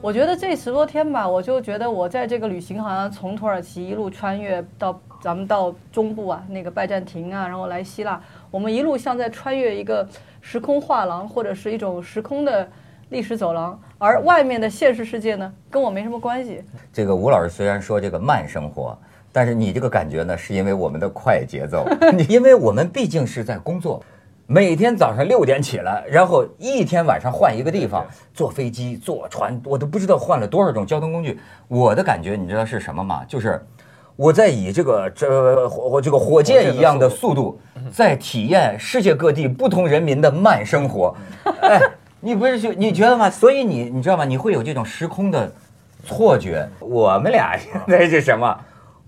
我觉得这十多天吧，我就觉得我在这个旅行好像从土耳其一路穿越到咱们到中部啊，那个拜占庭啊，然后来希腊，我们一路像在穿越一个时空画廊或者是一种时空的历史走廊，而外面的现实世界呢，跟我没什么关系。这个吴老师虽然说这个慢生活，但是你这个感觉呢，是因为我们的快节奏，因为我们毕竟是在工作。每天早上六点起来，然后一天晚上换一个地方，坐飞机、坐船，我都不知道换了多少种交通工具。我的感觉你知道是什么吗？就是我在以这个这火这个火箭一样的速度，在体验世界各地不同人民的慢生活。哎，你不是就你觉得吗？所以你你知道吗？你会有这种时空的错觉。我们俩现在是什么？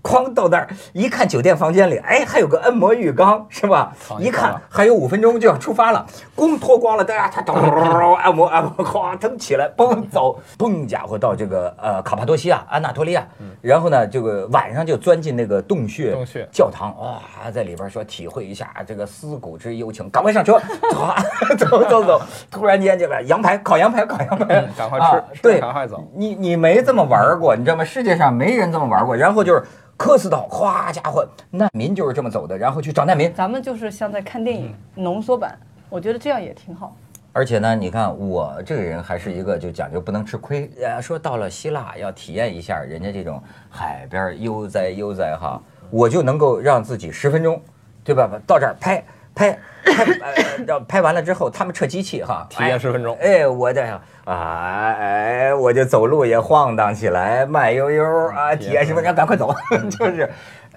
哐到那儿一看，酒店房间里，哎，还有个按摩浴缸，是吧？一看还有五分钟就要出发了，光脱光了，大家他咚按摩按摩，哗腾起来，嘣走，嘣家伙到这个呃卡帕多西亚、安纳托利亚，然后呢，这个晚上就钻进那个洞穴洞穴。教堂，哇，在里边说体会一下这个思古之幽情，赶快上车，走 走走走，突然间这个羊排烤羊排烤羊排，赶快啊吃，对，赶快走。你你没这么玩过，你知道吗？世界上没人这么玩过。然后就是科斯岛，哗家伙，难民就是这么走的，然后去找难民。咱们就是像在看电影浓缩版，我觉得这样也挺好。而且呢，你看我这个人还是一个就讲究不能吃亏。呃，说到了希腊要体验一下人家这种海边悠哉悠哉哈，我就能够让自己十分钟，对吧？到这儿拍拍拍，呃，要拍完了之后，他们撤机器哈，体验10分钟哎，我这啊，哎，我就走路也晃荡起来，慢悠悠啊，体验十分钟，赶快走，就是，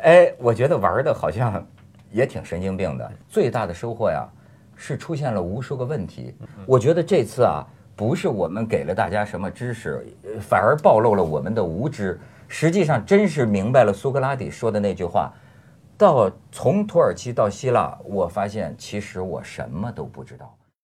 哎，我觉得玩的好像也挺神经病的。最大的收获呀，是出现了无数个问题。我觉得这次啊，不是我们给了大家什么知识，呃反而暴露了我们的无知。实际上，真是明白了苏格拉底说的那句话。到从土耳其到希腊，我发现其实我什么都不知道。